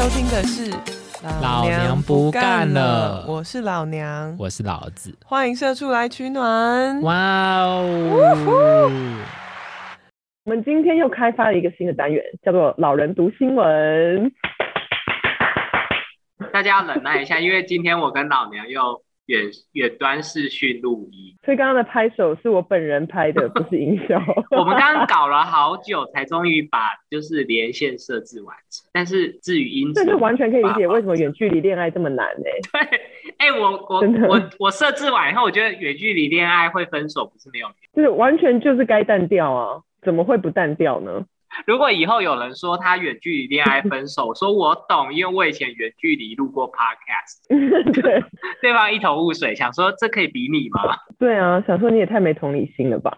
收听的是《老娘不干了我是老娘，我是老子。欢迎社畜来取暖。哇哦！我们今天又开发了一个新的单元，叫做“老人读新闻大家要忍耐一下，因为今天我跟老娘又远远端视讯录音，”。所以刚刚的拍手是我本人拍的，不是音效。我们刚刚搞了好久，才终于把就是连线设置完成。但是至于音质，这就完全可以理解为什么远距离恋爱这么难呢、对，哎、我我我我设置完以后，我觉得远距离恋爱会分手不是没有。就是完全就是该淡掉啊，怎么会不淡掉呢？如果以后有人说他远距离恋爱分手，我说我懂，因为我以前远距离录过 podcast，对 对方一头雾水，想说这可以比拟吗？对啊，想说你也太没同理心了吧？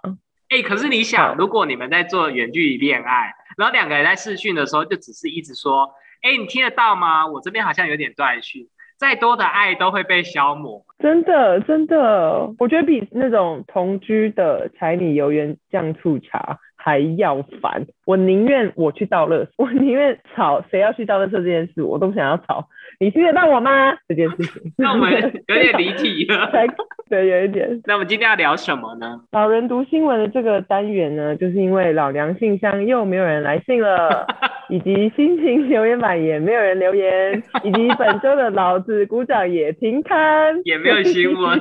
哎、可是你想，如果你们在做远距离恋爱，然后两个人在视讯的时候，就只是一直说，哎、你听得到吗？我这边好像有点断讯，再多的爱都会被消磨。真的真的，我觉得比那种同居的柴米油盐酱醋茶还要烦。我宁愿我去倒垃圾，我宁愿吵谁要去倒垃圾这件事，我都不想要吵。你听得到我吗？这件事情，那我们有点离题了。对，有一点。那我们今天要聊什么呢？老人读新闻的这个单元呢，就是因为老娘信箱又没有人来信了，以及心情留言板也没有人留言，以及本周的老子鼓掌也停刊，也没有新闻。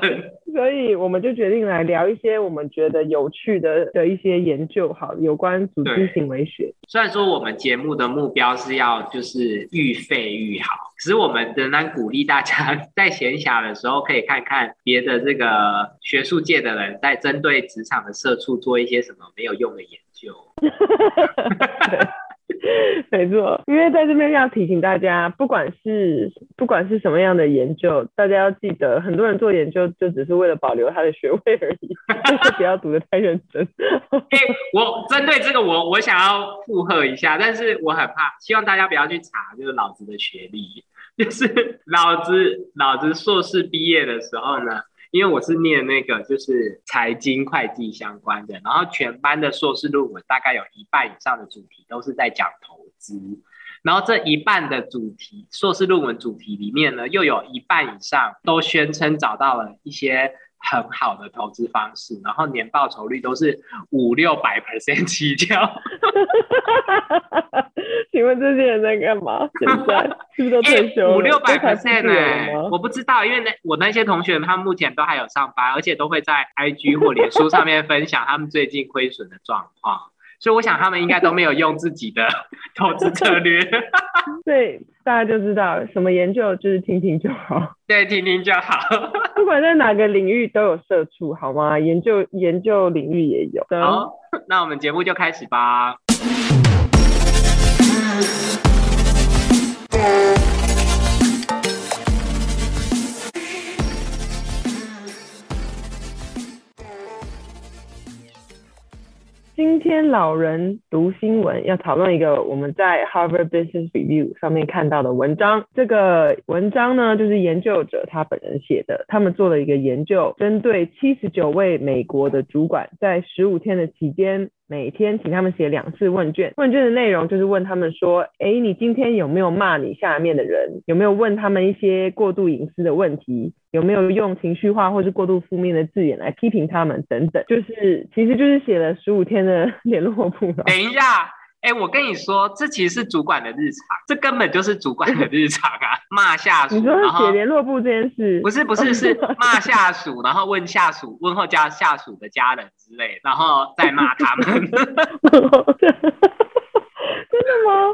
所以我们就决定来聊一些我们觉得有趣的的一些研究，好，有关组织行为学。虽然说我们节目的目标是要就是愈废愈好，可是我们仍然鼓励大家在闲暇的时候可以看看别的这个学术界的人在针对职场的社畜做一些什么没有用的研究。对，没错，因为在这边要提醒大家，不管是不管是什么样的研究，大家要记得，很多人做研究就只是为了保留他的学位而已，就是不要读的太认真。哎、我针对这个我我想要附和一下，但是我很怕，希望大家不要去查就是老子的学历，就是老子老子硕士毕业的时候呢，因为我是念那个就是财经会计相关的，然后全班的硕士论文大概有一半以上的主题都是在讲投资。然后这一半的主题，硕士论文主题里面呢，又有一半以上都宣称找到了一些很好的投资方式，然后年报酬率都是五六百 percent 起跳。请问这些人在干嘛？现在 是不是都退休了？五六百 percent 自由哎，我不知道，因为那我那些同学他们目前都还有上班，而且都会在 IG 或脸书上面分享他们最近亏损的状况，所以我想他们应该都没有用自己的 投资策略。对，大家就知道什么研究就是听听就好，对，听听就好。不管在哪个领域都有社畜，好吗？研究研究领域也有。好，那我们节目就开始吧。今天老人读新闻要讨论一个我们在 Harvard Business Review 上面看到的文章。这个文章呢，就是研究者他本人写的。他们做了一个研究，针对七十九位美国的主管，在十五天的期间，每天请他们写两次问卷。问卷的内容就是问他们说：“诶，你今天有没有骂你下面的人？有没有问他们一些过度隐私的问题？有没有用情绪化或是过度负面的字眼来批评他们等等？就是其实就是写了十五天的 联络簿。等一下，哎、我跟你说，这其实是主管的日常，这根本就是主管的日常啊！骂下属，你说写联络簿这件事，不是不是是 骂下属，然后问下属问候家下属的家人之类，然后再骂他们。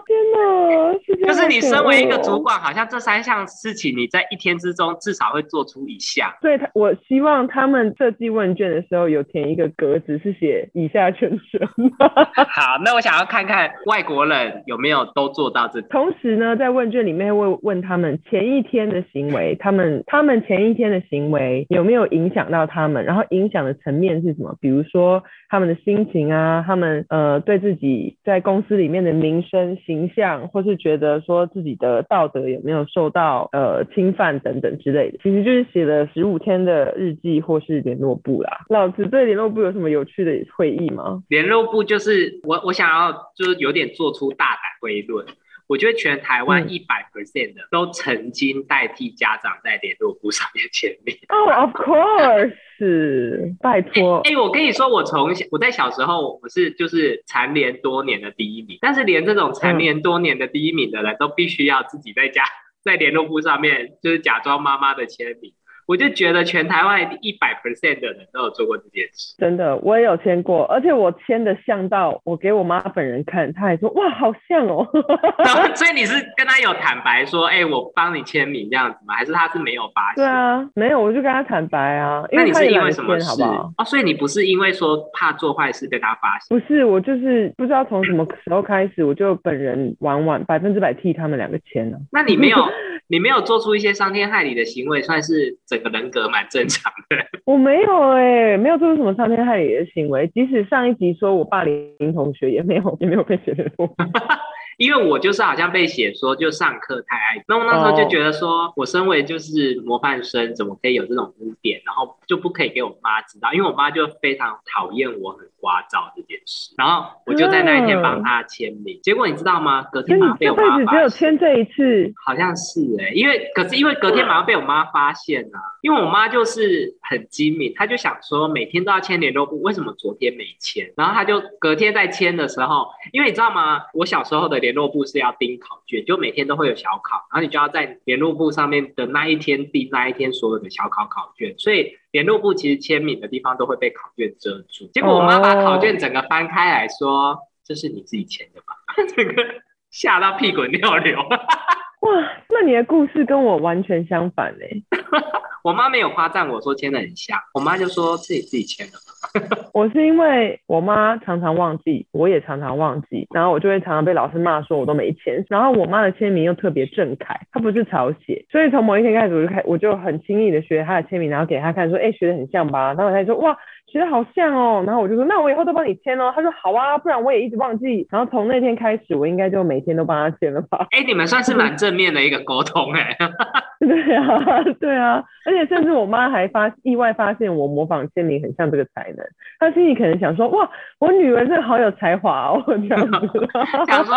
天哪，就是你身为一个主管，好像这三项事情你在一天之中至少会做出一项。所以他，我希望他们设计问卷的时候有填一个格子，是写以下全称。好，那我想要看看外国人有没有都做到这。同时呢，在问卷里面会问他们前一天的行为，他们他们前一天的行为有没有影响到他们，然后影响的层面是什么？比如说他们的心情啊，他们呃对自己在公司里面的名声、跟形象，或是觉得说自己的道德有没有受到呃侵犯等等之类的，其实就是写了十五天的日记或是联络簿啦。老子对联络簿有什么有趣的会议吗？联络簿就是我，我想要就是有点做出大胆推论。我觉得全台湾嗯。一百 percent 的都曾经代替家长在联络簿上面签名。哦、o f course，拜托，哎、我跟你说，我从小我在小时候我是就是蝉联多年的第一名，但是连这种蝉联多年的第一名的人都必须要自己在家在联络簿上面就是假装妈妈的签名，我就觉得全台湾一百 percent 的人都有做过这件事。真的，我也有签过，而且我签的像到我给我妈本人看，她还说哇，好像哦。所以你是跟她有坦白说，哎、我帮你签名这样子吗？还是她是没有发现？对啊，没有，我就跟她坦白啊，那你是因为什么事，好不好？哦，所以你不是因为说怕做坏事被她发现？不是，我就是不知道从什么时候开始，我就本人完完百分之百替他们两个签了。那你没有你没有做出一些伤天害理的行为，算是整个人格蛮正常的。我没有哎、没有做出什么伤天害理的行为。即使上一集说我霸凌同学，也没有，也没有被写的过。因为我就是好像被写说就上课太爱，那我那时候就觉得说，我身为就是模范生，怎么可以有这种污点，然后就不可以给我妈知道，因为我妈就非常讨厌我很聒噪这件事，然后我就在那一天帮她签名，结果你知道吗？隔天马上被我妈发现。有签这一次，好像是哎、因为可是因为隔天马上被我妈发现啊，因为我妈就是很精明，她就想说每天都要签联络簿，为什么昨天没签？然后她就隔天在签的时候，因为你知道吗？我小时候的联络部是要盯考卷，就每天都会有小考，然后你就要在联络部上面的那一天盯那一天所有的小考考卷，所以联络部其实签名的地方都会被考卷遮住。结果我妈把考卷整个翻开来说：“这是你自己签的吧？” 整个吓到屁滚尿流。哇，那你的故事跟我完全相反哎、我妈没有夸赞我说签的很像，我妈就说自己自己签的。我是因为我妈常常忘记，我也常常忘记，然后我就会常常被老师骂说我都没签。然后我妈的签名又特别正楷，她不是草写，所以从某一天开始我就开我就很轻易的学她的签名，然后给她看说，哎、学的很像吧？然后她就说哇，学的好像哦。然后我就说那我以后都帮你签哦。他说好啊，不然我也一直忘记。然后从那天开始，我应该就每天都帮他签了吧？哎、你们算是蛮正面的一个沟通哎、对啊，对啊，而且甚至我妈还发意外发现我模仿签名很像这个才能，她心里可能想说，哇，我女儿真的好有才华哦，这样子。想说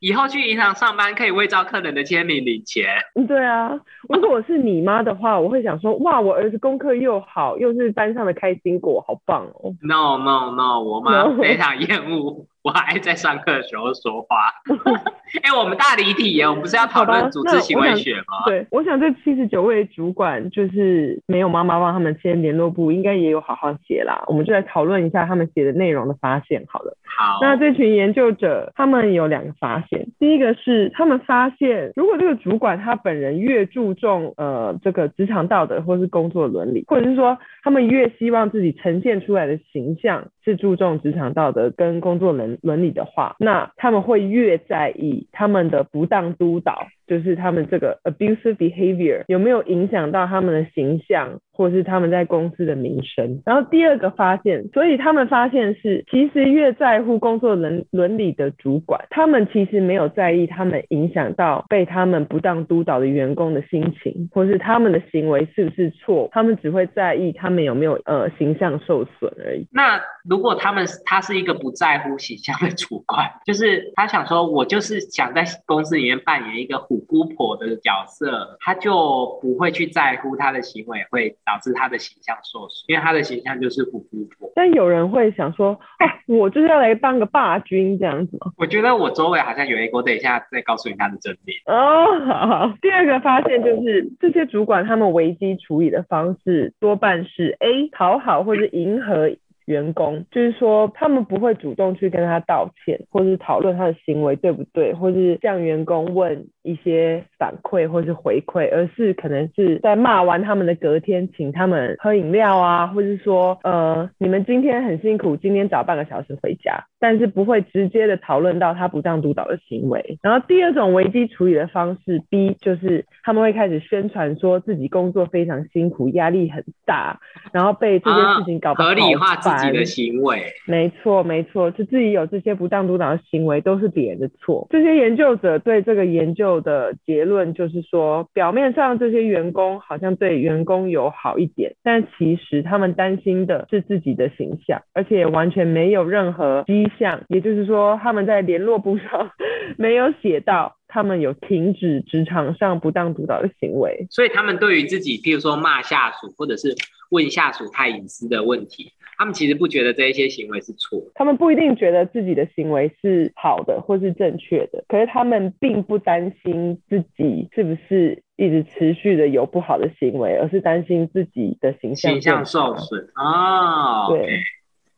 以后去银行上班可以伪造客人的签名领钱。对啊，如果我是你妈的话，我会想说，哇，我儿子功课又好，又是班上的开心果，好棒哦。No No No，我妈非常厌恶我还在上课的时候说话。哎、我们大离体耶，我们不是要讨论组织行为学吗？对，我想这七十九位主管就是没有妈妈帮他们签联络簿，应该也有好好写啦。我们就来讨论一下他们写的内容的发现好了。好，那这群研究者他们有两个发现，第一个是他们发现，如果这个主管他本人越注重呃这个职场道德或是工作伦理，或者是说他们越希望自己呈现出来的形象是注重职场道德跟工作伦伦理的话，那他们会越在意他们的不当督导，就是他们这个 abusive behavior 有没有影响到他们的形象，或是他们在公司的名声。然后第二个发现，所以他们发现是，其实越在乎工作伦伦理的主管，他们其实没有在意他们影响到被他们不当督导的员工的心情，或是他们的行为是不是错，他们只会在意他们有没有呃形象受损而已。那如果他们他是一个不在乎形象的主管，就是他想说，我就是想在公司里面扮演一个虎姑婆的角色，他就不会去在乎他的行为会导致他的形象受损，因为他的形象就是虎姑婆。但有人会想说，哦，我就是要来当个霸君这样子吗？我觉得我周围好像有一个，我等一下再告诉你他的真面。哦，好好。第二个发现就是这些主管他们危机处理的方式多半是 A 讨好或者迎合员工，就是说他们不会主动去跟他道歉，或是讨论他的行为对不对，或是向员工问一些反馈或是回馈，而是可能是在骂完他们的隔天，请他们喝饮料啊，或是说呃你们今天很辛苦，今天早半个小时回家，但是不会直接的讨论到他不当督导的行为。然后第二种危机处理的方式 B 就是他们会开始宣传说自己工作非常辛苦，压力很大，然后被这些事情搞得合理化自己的行为。没错，没错，就自己有这些不当督导的行为，都是别人的错。这些研究者对这个研究的结论就是说，表面上这些员工好像对员工友好一点，但其实他们担心的是自己的形象，而且完全没有任何迹象，也就是说他们在联络簿上 没有写到他们有停止职场上不当督导的行为。所以他们对于自己，譬如说骂下属，或者是问下属太隐私的问题，他们其实不觉得这一些行为是错的。他们不一定觉得自己的行为是好的或是正确的，可是他们并不担心自己是不是一直持续的有不好的行为，而是担心自己的形象受损哦，对，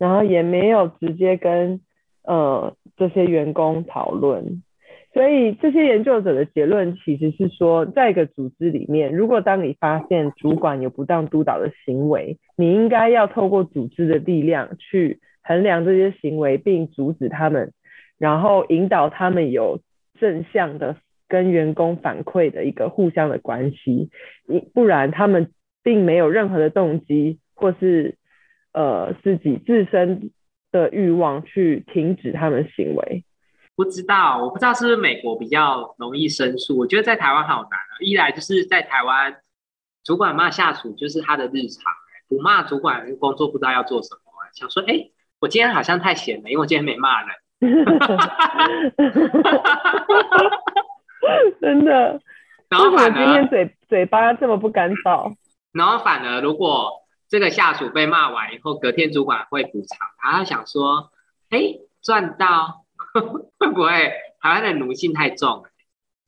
然后也没有直接跟呃这些员工讨论，所以这些研究者的结论其实是说，在一个组织里面，如果当你发现主管有不当督导的行为，你应该要透过组织的力量去衡量这些行为，并阻止他们，然后引导他们有正向的跟员工反馈的一个互相的关系，你不然他们并没有任何的动机或是呃自己自身的欲望去停止他们行为。不知道，我不知道是不是美国比较容易申诉。我觉得在台湾好难啊！一来就是在台湾，主管骂下属就是他的日常、不骂主管工作不知道要做什么、想说，哎，我今天好像太闲了，因为我今天没骂人。真的，然后今天嘴嘴巴这么不干燥？然后反而，如果这个下属被骂完以后，隔天主管会补偿，然后想说，哎，赚到，会不会台湾的奴性太重？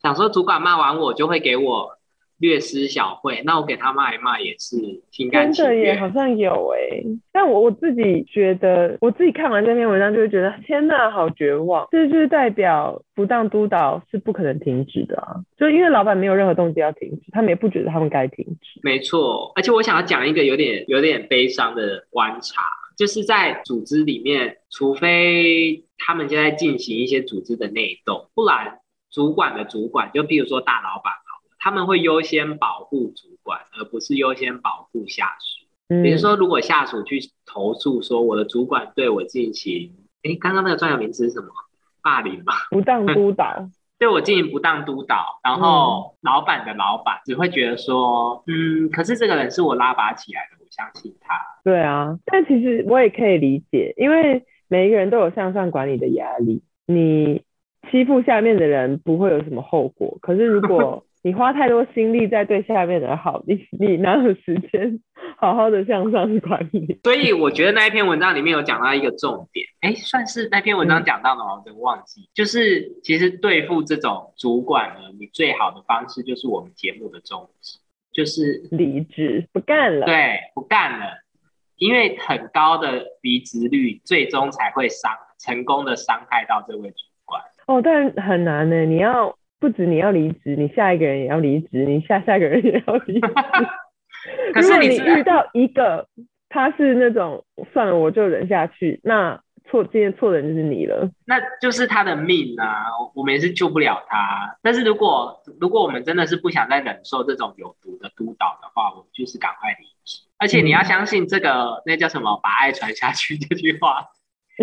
想说主管骂完我就会给我略施小惠，那我给他骂一骂也是心甘情真的耶，好像有哎，但我我自己觉得，我自己看完这篇文章就会觉得，天呐，好绝望。这就是代表不当督导是不可能停止的啊，就因为老板没有任何动机要停止，他们也不觉得他们该停止。没错，而且我想要讲一个有点有点悲伤的观察，就是在组织里面，除非他们现在进行一些组织的内斗，不然主管的主管，就比如说大老板他们会优先保护主管，而不是优先保护下属。嗯，比如说，如果下属去投诉说我的主管对我进行，哎，刚刚那个专有名词是什么？霸凌嘛？不当督导，对我进行不当督导，然后老板的老板只会觉得说，嗯，可是这个人是我拉拔起来的，我相信他。对啊，但其实我也可以理解，因为每一个人都有向上管理的压力，你欺负下面的人不会有什么后果，可是如果 你花太多心力在对下面的人好，你你哪有时间 好好的向上管理？所以我觉得那一篇文章里面有讲到一个重点，哎，算是那篇文章讲到的吗，我真忘记。就是其实对付这种主管呢，你最好的方式就是我们节目的宗旨，就是离职不干了，对不干了，因为很高的离职率，最终才会伤成功的伤害到这位主管。哦，但很难呢，你要不止你要离职，你下一个人也要离职，你下下个人也要离职。可是你遇到一个他是那种算了我就忍下去，那错今天错的人就是你了。那就是他的命啊，我们也是救不了他。但是如果如果我们真的是不想再忍受这种有毒的督导的话，我们就是赶快离职。而且你要相信这个那叫什么“把爱传下去”这句话，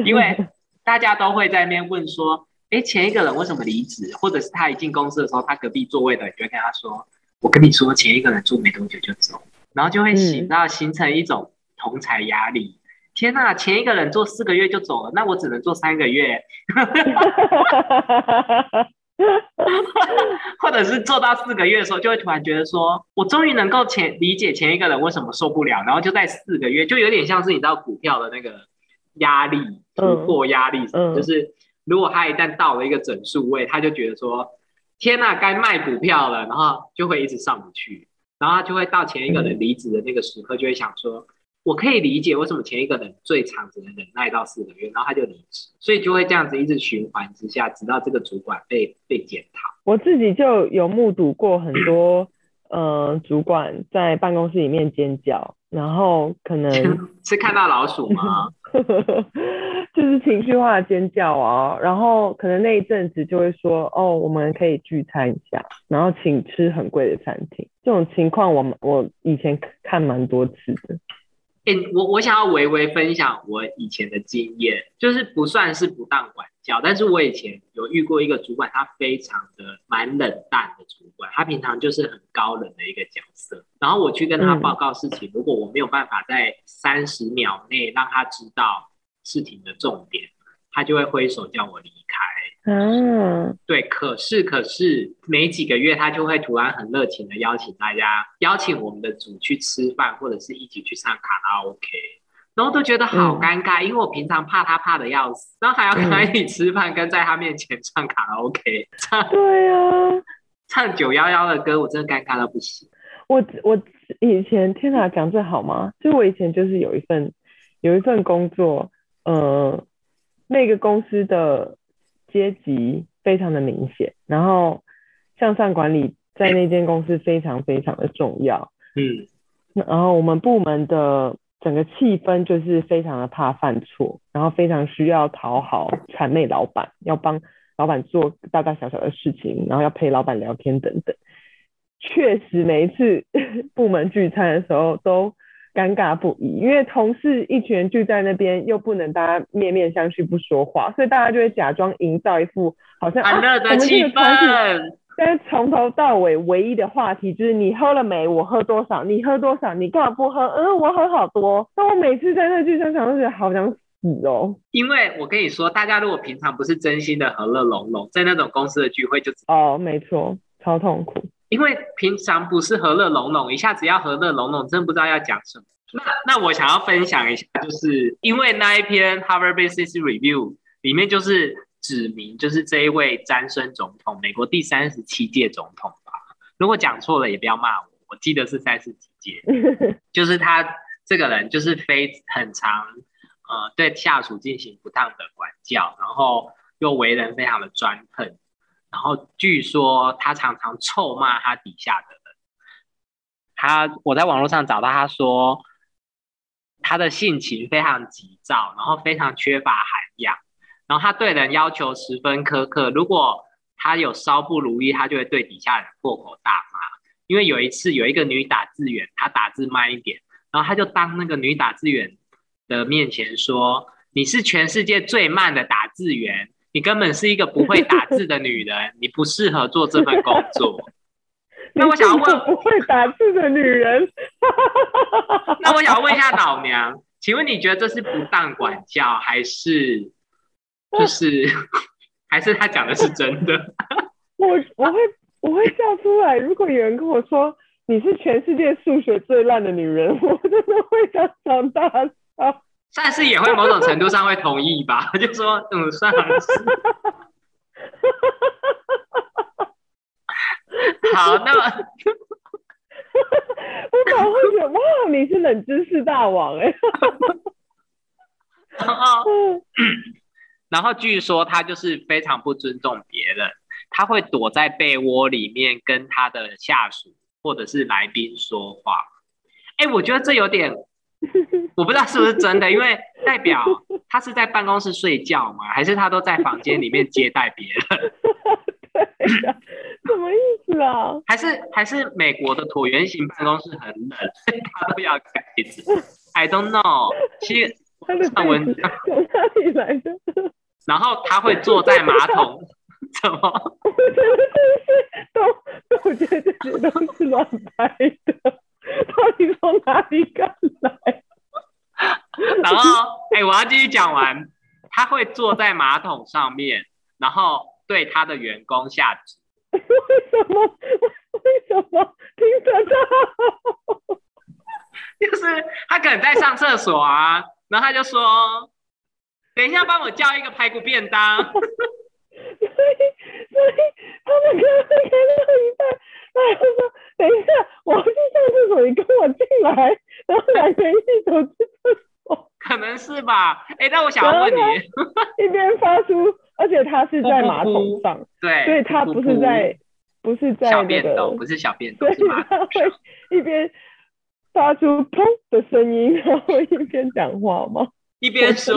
因为大家都会在那边问说，哎，前一个人为什么离职？或者是他一进公司的时候，他隔壁座位的人就会跟他说，我跟你说，前一个人做没多久就走，然后就会形嗯到形成一种同才压力。天呐，前一个人做四个月就走了，那我只能做三个月，或者是做到四个月的时候，就会突然觉得说，我终于能够前理解前一个人为什么受不了，然后就在四个月，就有点像是你知道股票的那个压力突破压力什么，嗯。就是如果他一旦到了一个整数位，他就觉得说，天呐，该卖股票了，然后就会一直上不去，然后他就会到前一个人离职的那个时刻，就会想说。我可以理解为什么前一个人最长只能忍耐到四个月，然后他就离职，所以就会这样子一直循环之下，直到这个主管被被检讨。我自己就有目睹过很多呃主管在办公室里面尖叫，然后可能是看到老鼠吗？就是情绪化的尖叫啊，然后可能那一阵子就会说哦，我们可以聚餐一下，然后请吃很贵的餐厅。这种情况我们我以前看蛮多次的。哎、我我想要微微分享我以前的经验，就是不算是不当管教，但是我以前有遇过一个主管，他非常的蛮冷淡的主管，他平常就是很高冷的一个角色。然后我去跟他报告事情，如果我没有办法在三十秒内让他知道事情的重点，他就会挥手叫我离开。嗯，对，可是可是没几个月他就会突然很热情的邀请大家，邀请我们的组去吃饭，或者是一起去唱卡拉 OK，然后都觉得好嗯尴尬，因为我平常怕他怕的要死，然后还要跟他一起吃饭，跟在他面前唱卡拉 OK，唱对啊，唱九幺幺的歌，我真的尴尬到不行。我我以前天哪，讲这好吗？就我以前就是有一份有一份工作，呃，那个公司的阶级非常的明显，然后向上管理在那间公司非常非常的重要，嗯，然后我们部门的整个气氛就是非常的怕犯错，然后非常需要讨好谄媚老板，要帮老板做大大小小的事情，然后要陪老板聊天等等。确实每一次 部门聚餐的时候都尴尬不已，因为同事一群人聚在那边，又不能大家面面相觑不说话，所以大家就会假装营造一副好像欢乐啊我们这的气个团体氛。但是从头到尾唯一的话题就是你喝了没？我喝多少？你喝多少？你干嘛不喝？嗯，我喝好多。但我每次在那聚餐场都觉得好想死哦。因为我跟你说，大家如果平常不是真心的和乐融融，在那种公司的聚会就，哦，没错，超痛苦。因为平常不是和乐融融，一下子要和乐融融，真不知道要讲什么。那那我想要分享一下，就是因为那一篇 Harvard Business Review 里面就是指明，就是这一位詹森总统，美国第三十七届总统吧。如果讲错了也不要骂我，我记得是三十几届。就是他这个人就是非很常呃对下属进行不当的管教，然后又为人非常的专横，然后据说他常常臭骂他底下的人。他我在网络上找到他说，他的性情非常急躁，然后非常缺乏涵养，然后他对人要求十分苛刻，如果他有稍不如意，他就会对底下人破口大骂。因为有一次有一个女打字员，她打字慢一点，然后他就当那个女打字员的面前说：“你是全世界最慢的打字员，你根本是一个不会打字的女人，你不适合做这份工作。”那我想要问，不会打字的女人。那我想要问一下老娘，请问你觉得这是不当管教，还是就是还是他讲的是真的？我我会我会笑出来。如果有人跟我说你是全世界数学最烂的女人，我真的会当场大笑。但是也会某种程度上会同意吧，就说嗯，算了是。好，那么我反而会觉得哇，你是冷知识大王哎、然后嗯然后据说他就是非常不尊重别人，他会躲在被窝里面跟他的下属或者是来宾说话。哎，我觉得这有点，我不知道是不是真的，因为代表他是在办公室睡觉吗？还是他都在房间里面接待别人？什么意思啊？还是还是美国的椭圆形办公室很冷，所以他都要盖子？I don't know。其实上文从哪里来的？然后他会坐在马桶，怎么？我觉得这是都，我觉得这些都是乱拍的，到底从哪里赶来？然后，哎、我要继续讲完。他会坐在马桶上面，然后对他的员工下指。为什么？为什么听得到？就是他可能在上厕所啊，然后他就说：“等一下，帮我叫一个排骨便当。所以，所以他们可能会看到一半，然后说：“等一下，我要去上厕所，你跟我进来。”然后两个人一起走去厕所，”可能是吧？哎、那我想要问你，一边发出，而且他是在马桶上，对，所以他不是在，不是在小那个便斗，不是小便斗，所以是马他桶上。会一边发出砰的声音，然后一边讲话吗？一边说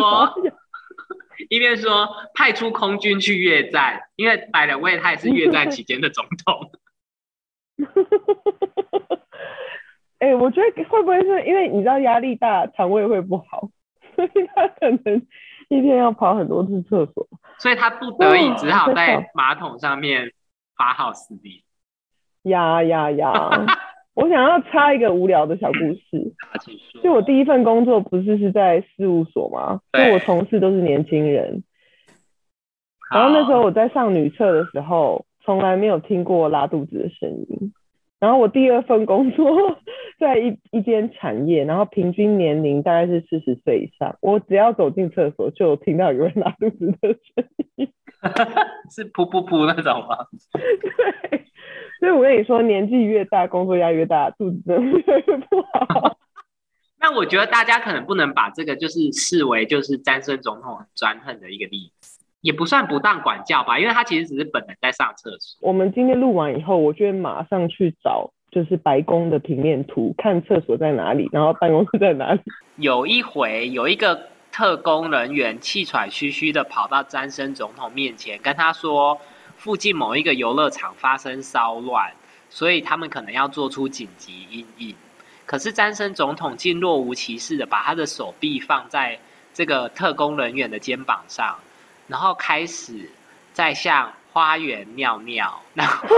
一边说派出空军去越战，因为百人位他也是越战期间的总统。哎、我觉得会不会是因为你知道压力大，肠胃会不好，所以他可能一天要跑很多次厕所。所以他不得已哦只好在马桶上面发号施令。呀呀呀！我想要插一个无聊的小故事，就我第一份工作不是是在事务所吗？就我同事都是年轻人，然后那时候我在上女厕的时候，从来没有听过拉肚子的声音。然后我第二份工作 在一一间产业，然后平均年龄大概是四十岁以上，我只要走进厕所就有听到有人拉肚子的声音。是噗噗噗那种吗？对，所以我跟你说，年纪越大，工作压力越大，肚子真的越来越不好。那我觉得大家可能不能把这个就是视为就是詹森总统很专横的一个例子，也不算不当管教吧，因为他其实只是本人在上厕所。我们今天录完以后，我就会马上去找就是白宫的平面图，看厕所在哪里，然后办公室在哪里。有一回，有一个特工人员气喘吁吁的跑到詹森总统面前，跟他说，附近某一个游乐场发生骚乱，所以他们可能要做出紧急应应。可是詹森总统竟若无其事的把他的手臂放在这个特工人员的肩膀上，然后开始在向花园尿尿，然后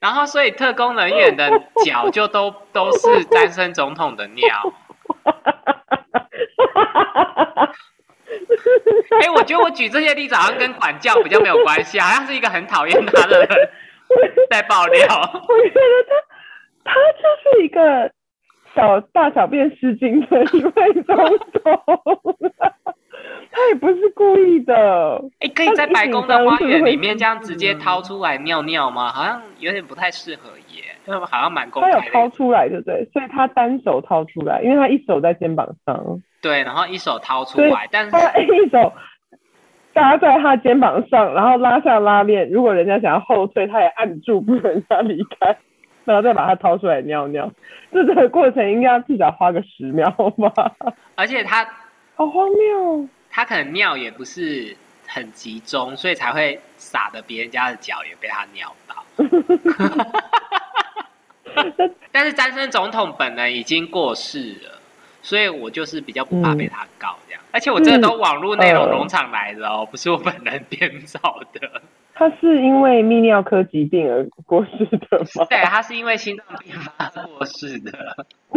然后所以特工人员的脚就都都是詹森总统的尿。哎、我觉得我举这些例子好像跟管教比较没有关系，好像是一个很讨厌他的人在爆料。我觉得他他就是一个小大小便失禁的一位总统，他也不是故意的。哎、可以在白宫的花园里面这样直接掏出来尿尿吗？好像有点不太适合耶，因为好像蛮公他有。掏出来，对不对？所以他单手掏出来，因为他一手在肩膀上，对，然后一手掏出来，但是他一手搭在他肩膀上，然后拉下拉链。如果人家想要后退，他也按住，不准人家离开，然后再把它掏出来尿尿。这个过程应该至少花个十秒吧？而且他好荒谬哦！他可能尿也不是很集中，所以才会洒的别人家的脚也被他尿到。但是詹森总统本人已经过世了，所以我就是比较不怕被他告这样。而且我这个都网络内容农场来的哦，不是我本人编造的。他是因为泌尿科疾病而过世的吗？对，他是因为心脏病发过世的。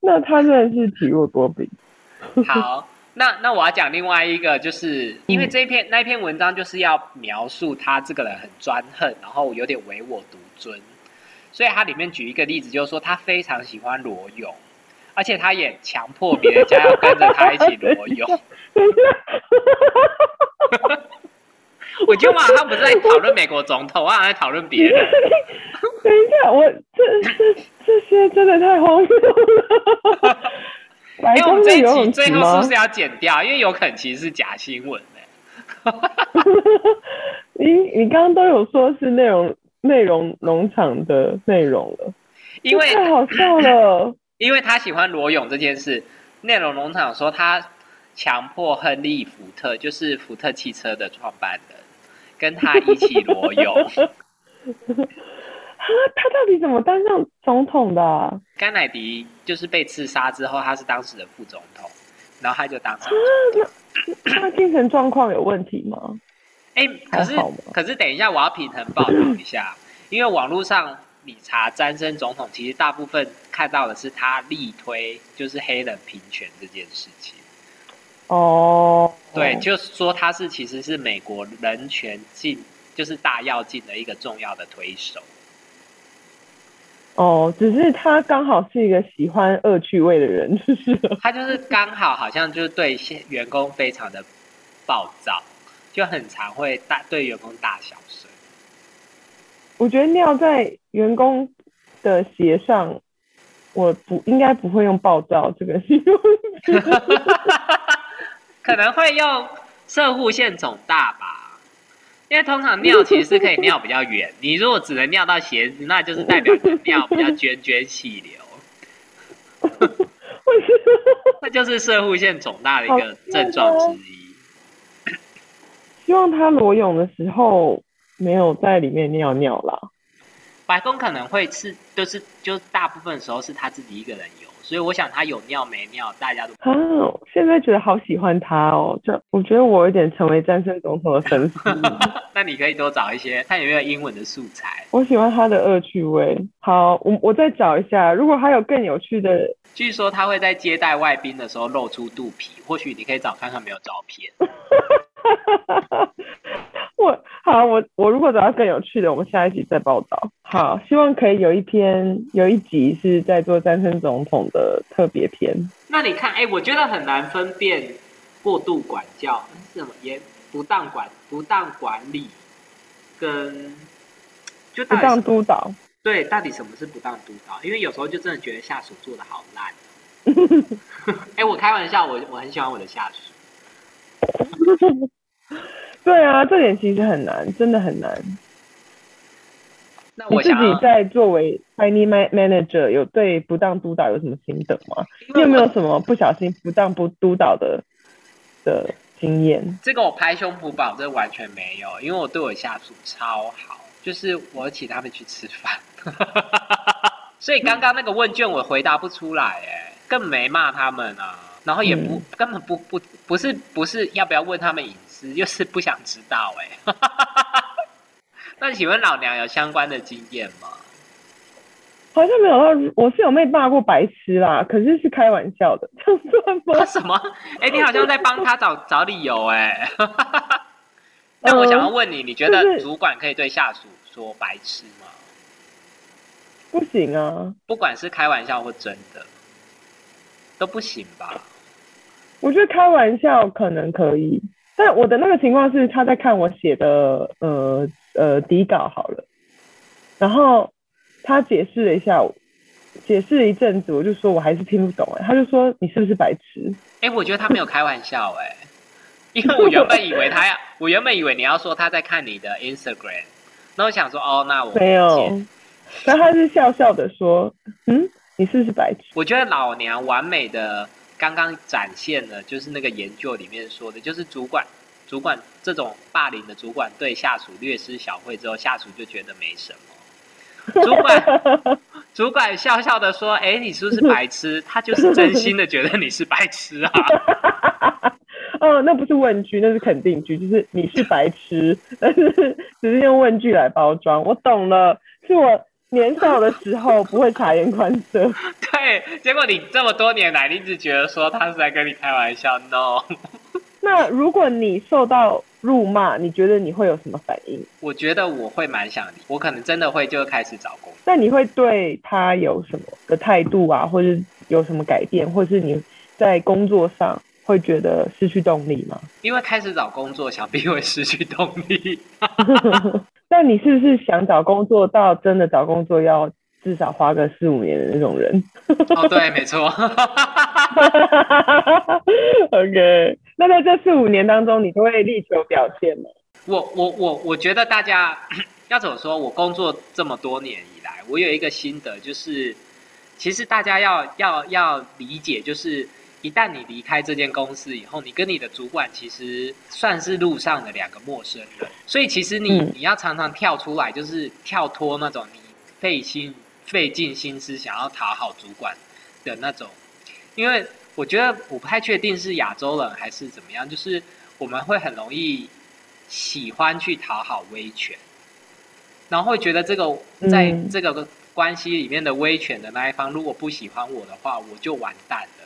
那他真的是体弱多病。好，那那我要讲另外一个，就是因为这一篇那一篇文章就是要描述他这个人很专横，然后有点唯我独尊，所以他里面举一个例子，就是说他非常喜欢裸泳，而且他也强迫别人家要跟着他一起裸泳。我觉得我好像不是在讨论美国总统，我好像在讨论别人。等一下，我这这这些真的太荒谬了。因为我们这集最后是不是？要剪掉？因为有可能其实是假新闻呢、你你刚刚都有说是内容内容农场的内容了，因为太好笑了。因为他喜欢裸泳这件事，内容农场说他强迫亨利·福特，就是福特汽车的创办人，跟他一起裸泳。啊，他到底怎么当上总统的啊、甘乃迪就是被刺杀之后，他是当时的副总统，然后他就当上。他精神状况有问题吗？哎、可是可是等一下，我要平衡报道一下，因为网络上你查詹森总统，其实大部分看到的是他力推就是黑人平权这件事情。哦，对，就是说他是其实是美国人权进就是大跃进的一个重要的推手。哦，只是他刚好是一个喜欢恶趣味的人，就是。他就是刚好好像就是对现员工非常的暴躁，就很常会大对员工大小声。我觉得尿在员工的鞋上，我不应该不会用暴躁这个形容词。可能会用射护线肿大吧，因为通常尿其实是可以尿比较远，你如果只能尿到鞋子，那就是代表你的尿比较涓涓细流，那就是射护线肿大的一个症状之一。希望他裸泳的时候没有在里面尿尿啦。白宫可能会是就是就大部分时候是他自己一个人游，所以我想他有尿没尿，大家都啊，现在觉得好喜欢他哦，就我觉得我有点成为战胜总统的粉丝。那你可以多找一些，看有没有英文的素材。我喜欢他的恶趣味。好，我我再找一下，如果还有更有趣的，据说他会在接待外宾的时候露出肚皮，或许你可以找看看没有照片。我好，我我如果找到更有趣的，我们下一集再报道。好，希望可以有一篇有一集是在做战胜总统的特别篇。那你看，哎，我觉得很难分辨过度管教是什么，也不当管不当管理跟就不当督导。对，到底什么是不当督导？因为有时候就真的觉得下属做的好烂。哎，我开玩笑，我我很喜欢我的下属。对啊，这点其实很难，真的很难。那我自己在作为 tiny manager 有对不当督导有什么心得吗？你有没有什么不小心不当不督导的的经验？这个我拍胸脯保证完全没有，因为我对我下属超好，就是我请他们去吃饭。所以刚刚那个问卷我回答不出来，哎，更没骂他们啊，然后也不根本不不不是不是要不要问他们隐私，就是不想知道，哎。那请问老娘有相关的经验吗？好像没有，我是有被骂过白痴啦，可是是开玩笑的，这样算吗？什么？哎，你好像在帮他找找理由哎。那我想要问你，你觉得主管可以对下属说白痴吗？不行啊，不管是开玩笑或真的，都不行吧？我觉得开玩笑可能可以，但我的那个情况是他在看我写的呃。呃，底稿好了，然后他解释了一下，解释了一阵子，我就说我还是听不懂哎，他就说你是不是白痴？哎，我觉得他没有开玩笑哎，因为我原本以为他要，我原本以为你要说他在看你的 Instagram，那我想说哦，那我没有，但他是笑笑的说，嗯，你是不是白痴？我觉得老娘完美的刚刚展现了，就是那个研究里面说的，就是主管。主管这种霸凌的主管对下属略施小惠之后，下属就觉得没什么。主管 主管笑笑的说：“哎，你是不是白痴？”他就是真心的觉得你是白痴啊。哦，那不是问句，那是肯定句，就是你是白痴，但是只是用问句来包装。我懂了，是我年少的时候不会察言观色。对，结果你这么多年来，你只觉得说他是在跟你开玩笑，no。那如果你受到辱骂，你觉得你会有什么反应？我觉得我会蛮想，我可能真的会就开始找工作。那你会对他有什么的态度啊，或者有什么改变，或是你在工作上会觉得失去动力吗？因为开始找工作，想必会失去动力。那你是不是想找工作到真的找工作要？至少花个四五年的那种人。哦，对，没错。OK，那在这四五年当中，你都会力求表现吗？我我我我觉得大家要怎么说？我工作这么多年以来，我有一个心得，就是其实大家要要要理解，就是一旦你离开这间公司以后，你跟你的主管其实算是路上的两个陌生人，所以其实你你要常常跳出来，就是跳脱那种你费心。费尽心思想要讨好主管的那种，因为我觉得我不太确定是亚洲人还是怎么样，就是我们会很容易喜欢去讨好威权，然后会觉得这个在这个关系里面的威权的那一方如果不喜欢我的话，我就完蛋了。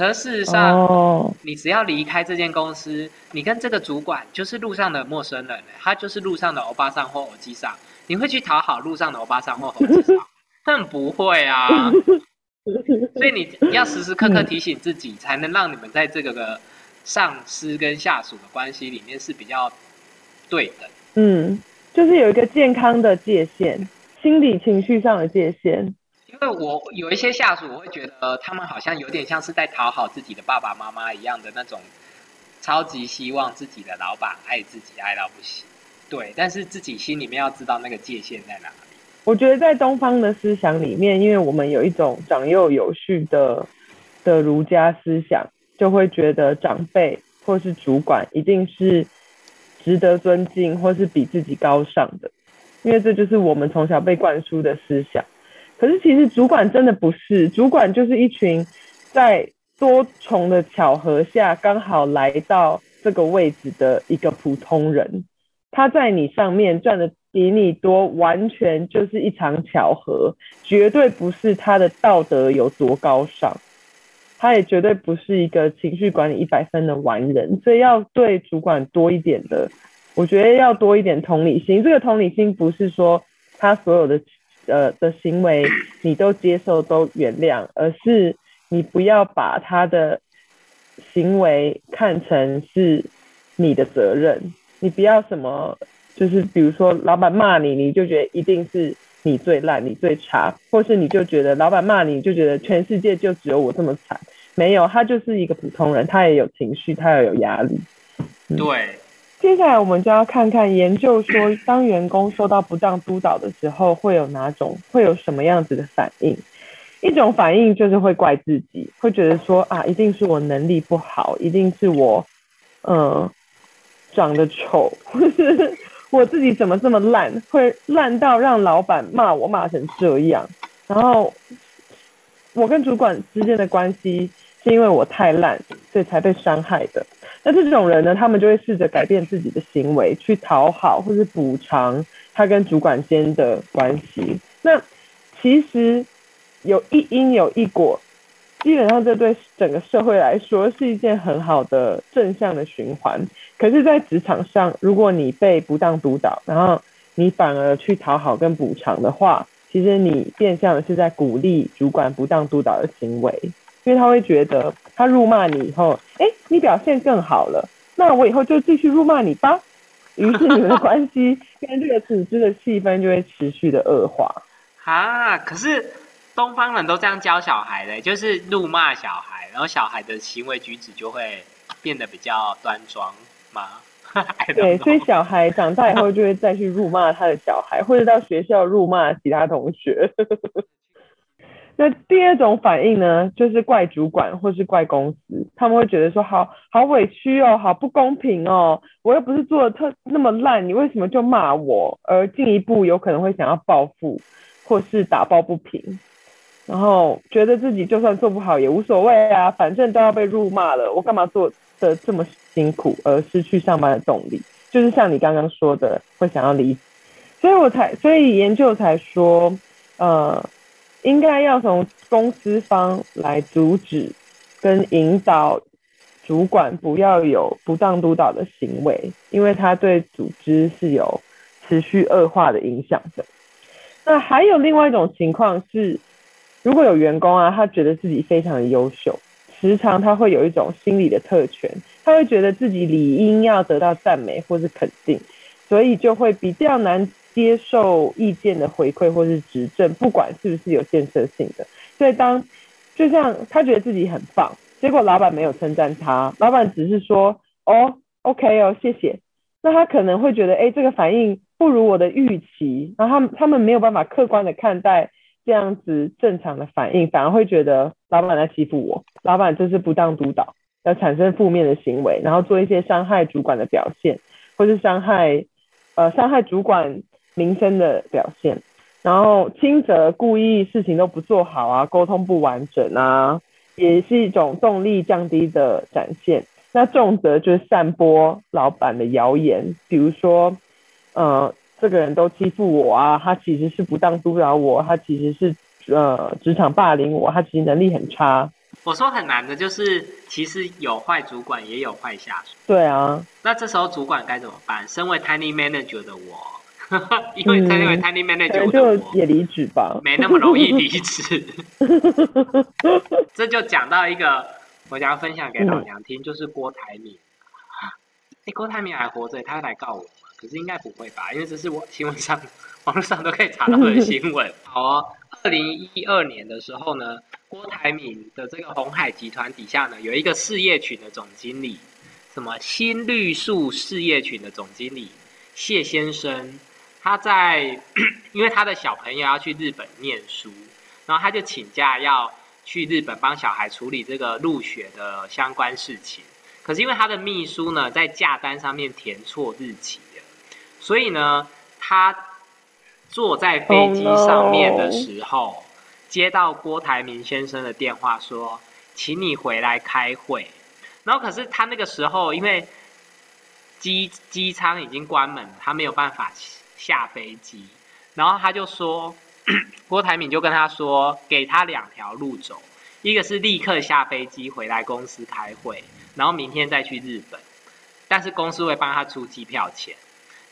可是事实上，你只要离开这间公司，你跟这个主管就是路上的陌生人，他就是路上的欧巴桑或欧基桑，你会去讨好路上的欧巴桑或欧基桑？但不会啊，所以你要时时刻刻提醒自己，才能让你们在这个个上司跟下属的关系里面是比较对的。嗯，就是有一个健康的界限，心理情绪上的界限。因为我有一些下属，我会觉得他们好像有点像是在讨好自己的爸爸妈妈一样的那种，超级希望自己的老板爱自己爱到不行。对，但是自己心里面要知道那个界限在哪里。我觉得在东方的思想里面，因为我们有一种长幼有序的的儒家思想，就会觉得长辈或是主管一定是值得尊敬或是比自己高尚的，因为这就是我们从小被灌输的思想。可是其实主管真的不是，主管就是一群在多重的巧合下刚好来到这个位置的一个普通人，他在你上面赚的比你多，完全就是一场巧合，绝对不是他的道德有多高尚，他也绝对不是一个情绪管理一百分的完人，所以要对主管多一点的，我觉得要多一点同理心。这个同理心不是说他所有的呃的行为你都接受都原谅，而是你不要把他的行为看成是你的责任，你不要什么就是比如说老板骂你，你就觉得一定是你最烂，你最差，或是你就觉得老板骂你，就觉得全世界就只有我这么惨。没有，他就是一个普通人，他也有情绪，他也有压力。对，接下来我们就要看看研究说，当员工受到不当督导的时候，会有哪种，会有什么样子的反应？一种反应就是会怪自己，会觉得说啊，一定是我能力不好，一定是我，嗯，长得丑，或是我自己怎么这么烂，会烂到让老板骂我骂成这样，然后我跟主管之间的关系是因为我太烂，所以才被伤害的。那这种人呢，他们就会试着改变自己的行为，去讨好或是补偿他跟主管间的关系。那其实有一因有一果，基本上这对整个社会来说是一件很好的正向的循环。可是，在职场上，如果你被不当督导，然后你反而去讨好跟补偿的话，其实你变相的是在鼓励主管不当督导的行为。因为他会觉得，他辱骂你以后，哎，你表现更好了，那我以后就继续辱骂你吧。于是你们的关系跟这个组织的气氛就会持续的恶化。啊，可是东方人都这样教小孩的，就是辱骂小孩，然后小孩的行为举止就会变得比较端庄吗？对，所以小孩长大以后就会再去辱骂他的小孩，或者到学校辱骂其他同学。那第二种反应呢，就是怪主管或是怪公司，他们会觉得说，好好委屈哦，好不公平哦，我又不是做的特那么烂，你为什么就骂我？而进一步有可能会想要报复，或是打抱不平，然后觉得自己就算做不好也无所谓啊，反正都要被辱骂了，我干嘛做的这么辛苦而失去上班的动力？就是像你刚刚说的，会想要离职，所以我才，所以研究才说，呃。应该要从公司方来阻止跟引导主管不要有不当督导的行为，因为他对组织是有持续恶化的影响的。那还有另外一种情况是，如果有员工啊，他觉得自己非常的优秀，时常他会有一种心理的特权，他会觉得自己理应要得到赞美或是肯定，所以就会比较难。接受意见的回馈或是指正，不管是不是有建设性的，所以当就像他觉得自己很棒，结果老板没有称赞他，老板只是说哦，OK 哦，谢谢，那他可能会觉得，哎，这个反应不如我的预期，然后他们他们没有办法客观的看待这样子正常的反应，反而会觉得老板在欺负我，老板这是不当督导，要产生负面的行为，然后做一些伤害主管的表现，或是伤害呃伤害主管。名声的表现，然后轻则故意事情都不做好啊，沟通不完整啊，也是一种动力降低的展现。那重则就是散播老板的谣言，比如说，呃，这个人都欺负我啊，他其实是不当督导我，他其实是呃职场霸凌我，他其实能力很差。我说很难的就是，其实有坏主管也有坏下属。对啊，那这时候主管该怎么办？身为 tiny manager 的我。因为他认为 tiny manager 就也离职吧，没那么容易离职。这就讲到一个，我想要分享给老娘听，就是郭台铭。哎，郭台铭还活着，他来告我吗？可是应该不会吧，因为这是我新闻上、网络上都可以查到的新闻。好哦，二零一二年的时候呢，郭台铭的这个红海集团底下呢，有一个事业群的总经理，什么新绿树事业群的总经理谢先生。他在，因为他的小朋友要去日本念书，然后他就请假要去日本帮小孩处理这个入学的相关事情。可是因为他的秘书呢在假单上面填错日期，所以呢他坐在飞机上面的时候，接到郭台铭先生的电话说，请你回来开会。然后可是他那个时候因为机机舱已经关门，他没有办法下飞机。然后他就说，郭台铭就跟他说，给他两条路走，一个是立刻下飞机回来公司开会，然后明天再去日本，但是公司会帮他出机票钱。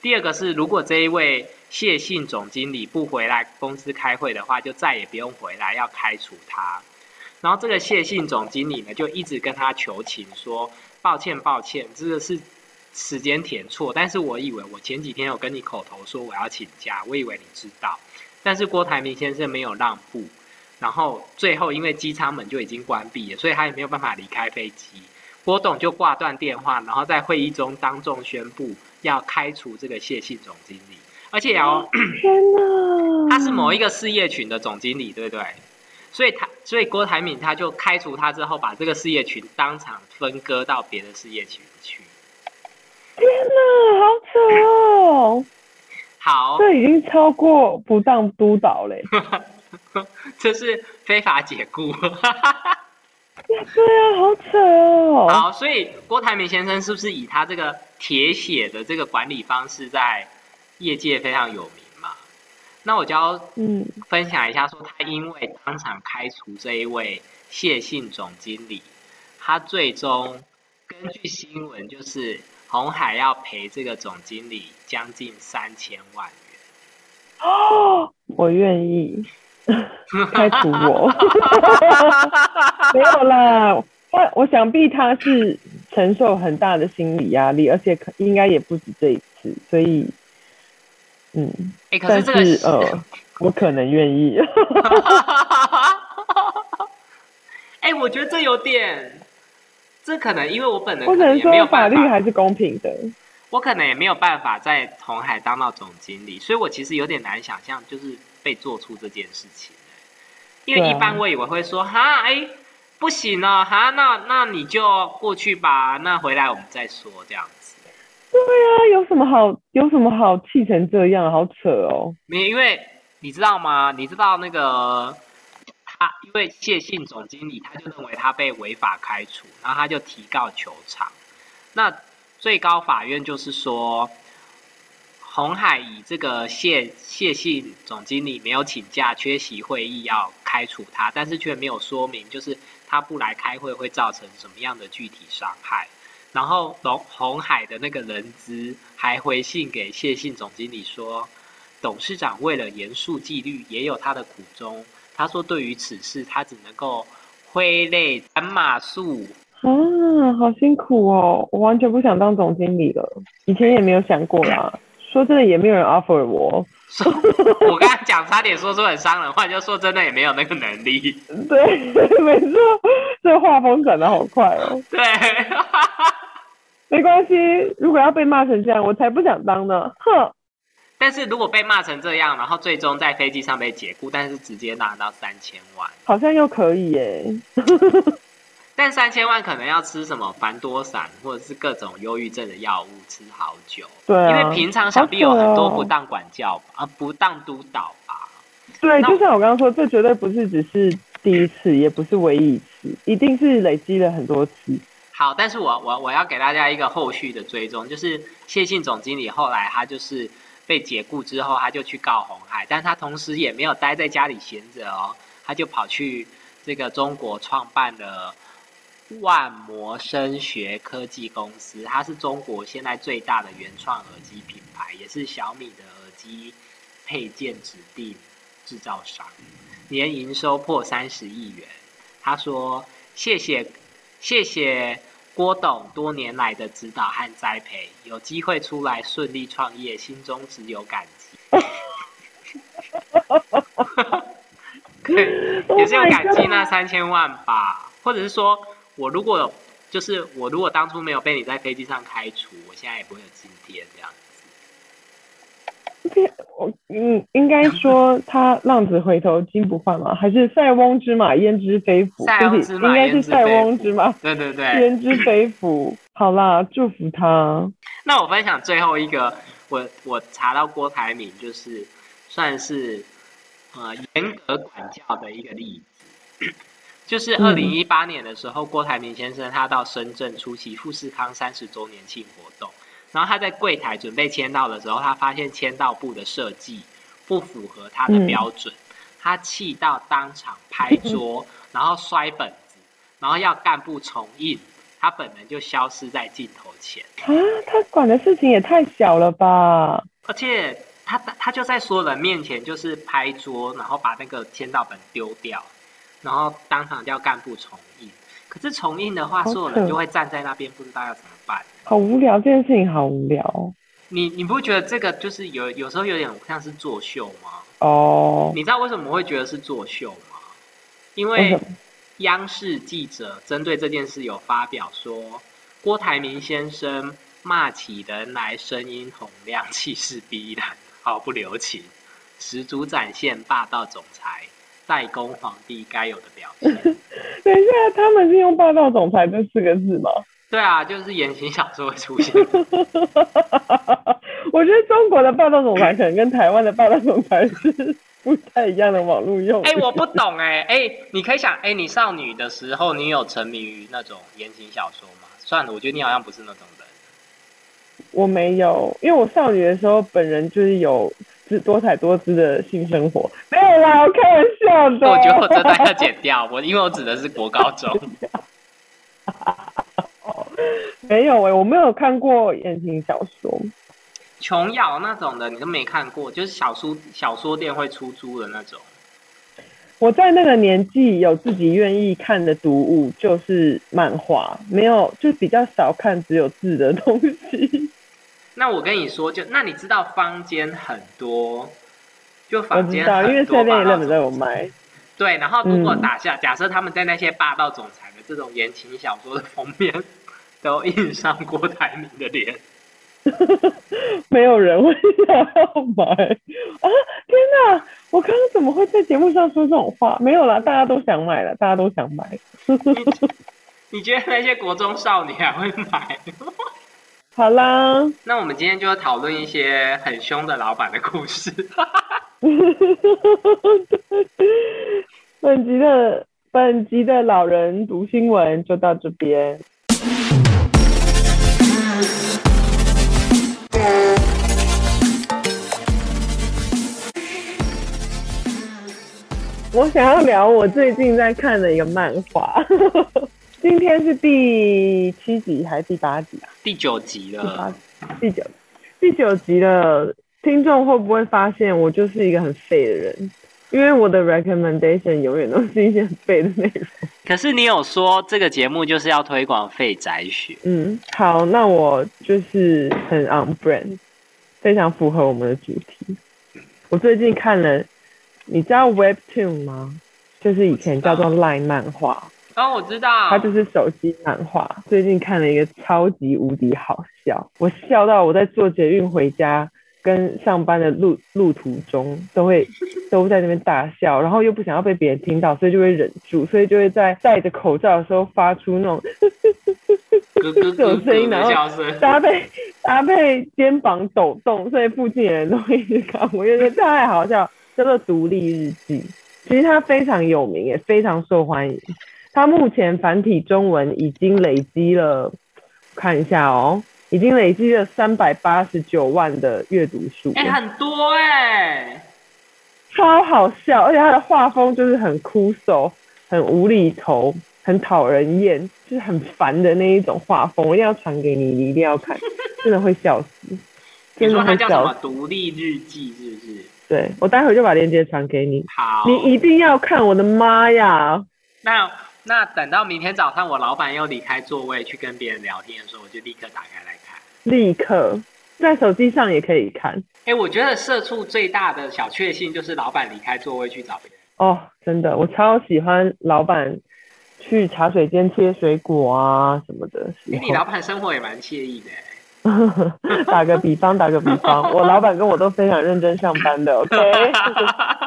第二个是，如果这一位谢信总经理不回来公司开会的话，就再也不用回来，要开除他。然后这个谢信总经理呢，就一直跟他求情说：“抱歉，抱歉，这个是时间填错，但是我以为我前几天有跟你口头说我要请假，我以为你知道。但是郭台铭先生没有让步，然后最后因为机舱门就已经关闭了，所以他也没有办法离开飞机。郭董就挂断电话，然后在会议中当众宣布。”要开除这个谢姓总经理，而且哦天哪，他是某一个事业群的总经理，对不对？所以他所以郭台铭他就开除他之后，把这个事业群当场分割到别的事业群去。天哪，好扯哦！好，这已经超过不当督导嘞，这是非法解雇。对啊，好扯哦。好，所以郭台铭先生是不是以他这个铁血的这个管理方式，在业界非常有名嘛？那我就要嗯分享一下，说他因为当场开除这一位谢姓总经理，他最终根据新闻，就是红海要赔这个总经理将近三千万元。哦，我愿意。开除我，没有啦。我我想必他是承受很大的心理压力，而且可应该也不止这一次，所以，嗯，但是呃，我可能愿意。哎，我觉得这有点，这可能因为我本人我只能说法律还是公平的，我可能也没有办法在红海当到总经理，所以我其实有点难想象，就是。被做出这件事情，因为一般我以为会说哈哎不行哦哈那那你就过去吧，那回来我们再说这样子。对啊，有什么好有什么好气成这样，好扯哦。没因为你知道吗？你知道那个他因为谢信总经理他就认为他被违法开除，然后他就提告球场。那最高法院就是说。红海以这个谢谢信总经理没有请假缺席会议要开除他，但是却没有说明，就是他不来开会会造成什么样的具体伤害。然后龙红海的那个人资还回信给谢信总经理说，董事长为了严肃纪律也有他的苦衷。他说对于此事他只能够挥泪斩马谡。啊，好辛苦哦，我完全不想当总经理了，以前也没有想过啦。说真的，也没有人 offer 我。我刚才讲差点说出很伤人话，就说真的也没有那个能力。对，没错，这画风转的好快哦。对，没关系，如果要被骂成这样，我才不想当呢。哼。但是如果被骂成这样，然后最终在飞机上被解雇，但是直接拿到三千万，好像又可以耶。但三千万可能要吃什么凡多散，或者是各种忧郁症的药物，吃好久。对，因为平常想必有很多不当管教啊，不当督导吧。对，就像我刚刚说，这绝对不是只是第一次，也不是唯一一次，一定是累积了很多次。好，但是我我我要给大家一个后续的追踪，就是谢信总经理后来他就是被解雇之后，他就去告红海，但他同时也没有待在家里闲着哦，他就跑去这个中国创办了。万魔声学科技公司，它是中国现在最大的原创耳机品牌，也是小米的耳机配件指定制造商，年营收破三十亿元。他说：“谢谢谢谢郭董多年来的指导和栽培，有机会出来顺利创业，心中只有感激。也是有感激那三千万吧，或者是说。”我如果就是我如果当初没有被你在飞机上开除，我现在也不会有今天这样子。我嗯，应该说他浪子回头金不换吗？还是塞翁之马焉知非福？塞翁之马应该是塞翁之马。对对对，焉知非福。好啦，祝福他。那我分享最后一个，我我查到郭台铭就是算是呃严格管教的一个例子。就是二零一八年的时候，郭台铭先生他到深圳出席富士康三十周年庆活动，然后他在柜台准备签到的时候，他发现签到簿的设计不符合他的标准，他气到当场拍桌，然后摔本子，然后要干部重印，他本人就消失在镜头前。啊，他管的事情也太小了吧！而且他他就在所有人面前就是拍桌，然后把那个签到本丢掉。然后当场叫干部重印，可是重印的话，所有人就会站在那边，不知道要怎么办。好无聊，这件事情好无聊。你你不觉得这个就是有有时候有点像是作秀吗？哦。你知道为什么会觉得是作秀吗？因为央视记者针对这件事有发表说，郭台铭先生骂起人来声音洪亮，气势逼人，毫不留情，十足展现霸道总裁。代工皇帝该有的表现。等一下，他们是用“霸道总裁”这四个字吗？对啊，就是言情小说会出现。我觉得中国的霸道总裁可能跟台湾的霸道总裁是 不太一样的网络用。哎，我不懂哎哎，你可以想哎，你少女的时候，你有沉迷于那种言情小说吗？算了，我觉得你好像不是那种人。我没有，因为我少女的时候本人就是有。是多彩多姿的性生活，没有啦，我开玩笑的。我觉得我这段 要剪掉，我因为我指的是国高中。没有哎，我没有看过言情小说，琼瑶那种的你都没看过，就是小书小说店会出租的那种。我在那个年纪有自己愿意看的读物就是漫画，没有就比较少看只有字的东西。那我跟你说，就那你知道坊间很多，就坊间很多，因为这边也认得在我卖。对，然后如果打下，假设他们在那些霸道总裁的这种言情小说的封面，都印上郭台铭的脸，没有人会想要买啊！天哪，我刚刚怎么会在节目上说这种话？没有啦，大家都想买了，大家都想买。你觉得那些国中少女还会买？好啦，那我们今天就要讨论一些很凶的老板的故事。本集的本集的老人读新闻就到这边。我想要聊我最近在看的一个漫画。今天是第七集还是第八集啊？第九集了。第九，第九集了。听众会不会发现我就是一个很废的人？因为我的 recommendation 永远都是一些很废的内容。可是你有说这个节目就是要推广废宅学。嗯，好，那我就是很 on brand，非常符合我们的主题。我最近看了，你知道 Webtoon 吗？就是以前叫做 Line 漫画。哦，我知道，它就是手机漫画。最近看了一个超级无敌好笑，我笑到我在坐捷运回家跟上班的路路途中都会都在那边大笑，然后又不想要被别人听到，所以就会忍住，所以就会在戴着口罩的时候发出那种 这种声音，然后搭配搭配肩膀抖动，所以附近的人都会一直看，我觉得太好笑，叫做《独立日记》，其实它非常有名，也非常受欢迎。它目前繁体中文已经累积了，看一下哦，已经累积了三百八十九万的阅读数，哎，很多哎，超好笑，而且他的画风就是很枯手、很无厘头、很讨人厌，就是很烦的那一种画风。我一定要传给你，你一定要看，真的会笑死。听说它叫什么？独立日记是不是？对，我待会就把链接传给你。好，你一定要看，我的妈呀！那。那等到明天早上，我老板又离开座位去跟别人聊天的时候，我就立刻打开。立刻在手机上也可以看。哎，我觉得社畜最大的小确幸就是老板离开座位去找别人。哦，真的，我超喜欢老板去茶水间切水果啊什么的。你老板生活也蛮惬意的。打个比方，打个比方，我老板跟我都非常认真上班的。OK。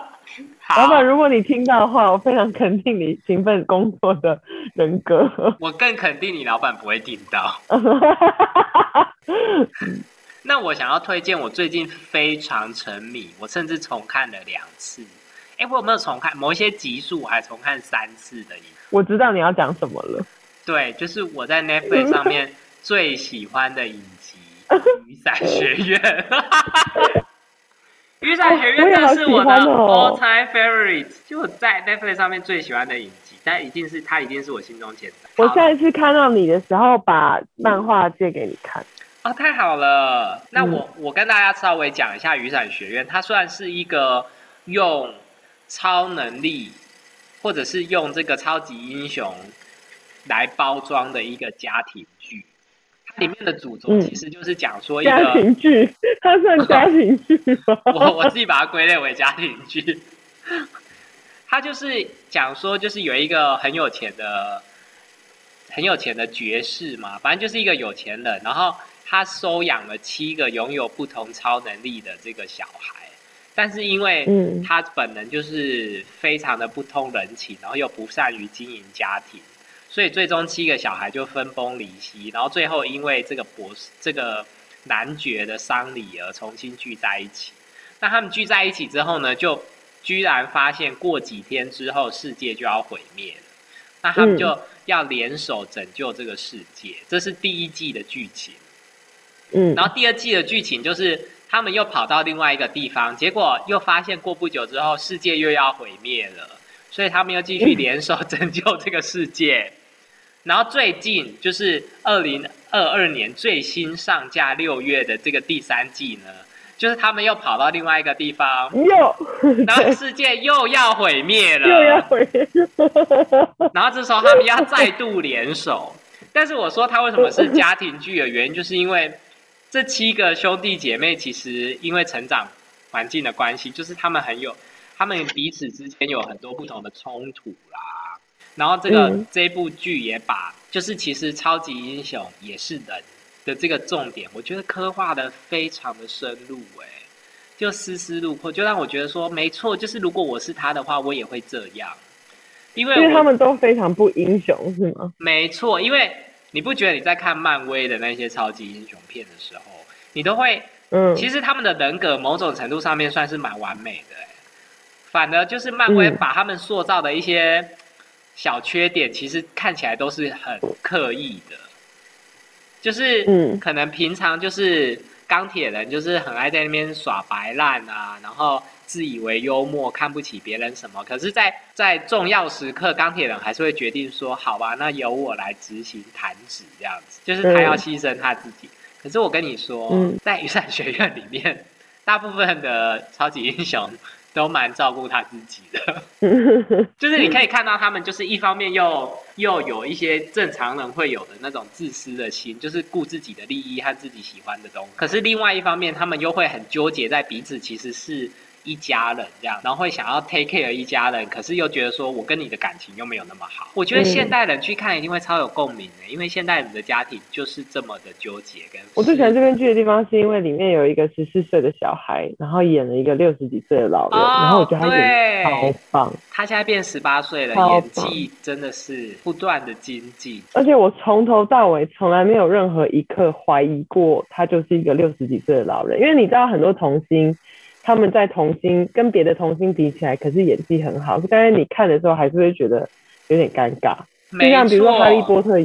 老板，如果你听到的话，我非常肯定你勤奋工作的人格。我更肯定你老板不会听到。那我想要推荐我最近非常沉迷，我甚至重看了两次。哎，我有没有重看某一些集数？我还重看三次的影。我知道你要讲什么了。对，就是我在 Netflix 上面最喜欢的影集《雨伞学院》。雨伞学院那是我的 all time favorite，就在 Netflix 上面最喜欢的影集，但一定是它，一定是我心中前三。我下一次看到你的时候，把漫画借给你看。哦，太好了！那我我跟大家稍微讲一下雨伞学院，它虽然是一个用超能力或者是用这个超级英雄来包装的一个家庭剧。里面的主轴其实就是讲说一个家庭剧，它算家庭剧吗？我我自己把它归类为家庭剧。它就是讲说，就是有一个很有钱的、很有钱的爵士嘛，反正就是一个有钱人，然后他收养了七个拥有不同超能力的这个小孩，但是因为他本人就是非常的不通人情，然后又不善于经营家庭。所以最终七个小孩就分崩离析，然后最后因为这个博士这个男爵的丧礼而重新聚在一起。那他们聚在一起之后呢，就居然发现过几天之后世界就要毁灭了。那他们就要联手拯救这个世界，这是第一季的剧情。嗯，然后第二季的剧情就是他们又跑到另外一个地方，结果又发现过不久之后世界又要毁灭了，所以他们又继续联手 拯救这个世界。然后最近就是二零二二年最新上架六月的这个第三季呢，就是他们又跑到另外一个地方，又，然后世界又要毁灭了，又要毁灭，然后这时候他们要再度联手。但是我说他为什么是家庭剧的原因，就是因为这七个兄弟姐妹其实因为成长环境的关系，就是他们很有，他们彼此之间有很多不同的冲突啦。然后这个这部剧也把，就是其实超级英雄也是人的这个重点，我觉得刻画的非常的深入，哎，就丝丝入扣，就让我觉得说，没错，就是如果我是他的话，我也会这样，因为他们都非常不英雄，是吗？没错，因为你不觉得你在看漫威的那些超级英雄片的时候，你都会，嗯，其实他们的人格某种程度上面算是蛮完美的，反而就是漫威把他们塑造的一些。小缺点其实看起来都是很刻意的，就是嗯，可能平常就是钢铁人，就是很爱在那边耍白烂啊，然后自以为幽默，看不起别人什么。可是，在在重要时刻，钢铁人还是会决定说：“好吧，那由我来执行弹指。”这样子，就是他要牺牲他自己。可是我跟你说，在雨伞学院里面，大部分的超级英雄。都蛮照顾他自己的，就是你可以看到他们，就是一方面又又有一些正常人会有的那种自私的心，就是顾自己的利益和自己喜欢的东西。可是另外一方面，他们又会很纠结在彼此其实是。一家人这样，然后会想要 take care 一家人，可是又觉得说我跟你的感情又没有那么好。我觉得现代人去看一定会超有共鸣的，因为现代人的家庭就是这么的纠结。跟我最喜欢这边剧的地方，是因为里面有一个十四岁的小孩，然后演了一个六十几岁的老人，然后我觉得他演超棒。他现在变十八岁了，演技真的是不断的精进。而且我从头到尾从来没有任何一刻怀疑过他就是一个六十几岁的老人，因为你知道很多童星。他们在童星跟别的童星比起来，可是演技很好。但是你看的时候，还是会觉得有点尴尬。就像比如说《哈利波特》，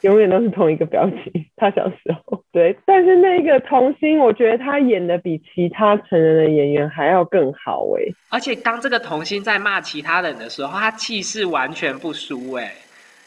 永远都是同一个表情。他小时候，对。但是那个童星，我觉得他演的比其他成人的演员还要更好哎。而且当这个童星在骂其他人的时候，他气势完全不输哎。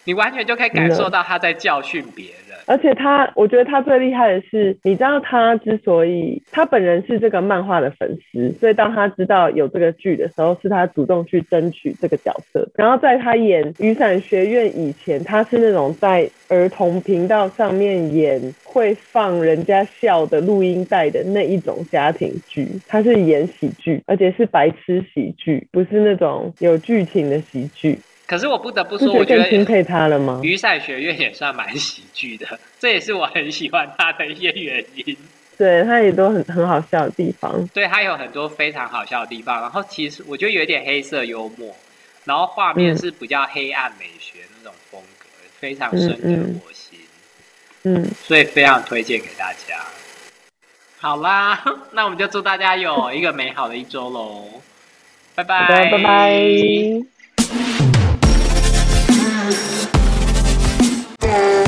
你完全就可以感受到他在教训别人。而且他，我觉得他最厉害的是，你知道他之所以他本人是这个漫画的粉丝，所以当他知道有这个剧的时候，是他主动去争取这个角色。然后在他演《雨伞学院》以前，他是那种在儿童频道上面演会放人家笑的录音带的那一种家庭剧，他是演喜剧，而且是白痴喜剧，不是那种有剧情的喜剧。可是我不得不说，我觉得钦佩他了吗？雨伞学院也算蛮喜剧的，这也是我很喜欢他的一些原因。对他也都很很好笑的地方，对他有很多非常好笑的地方。然后其实我觉得有一点黑色幽默，然后画面是比较黑暗美学那种风格，非常深得我心。嗯，所以非常推荐给大家。好啦，那我们就祝大家有一个美好的一周喽。拜拜，拜拜。Bye.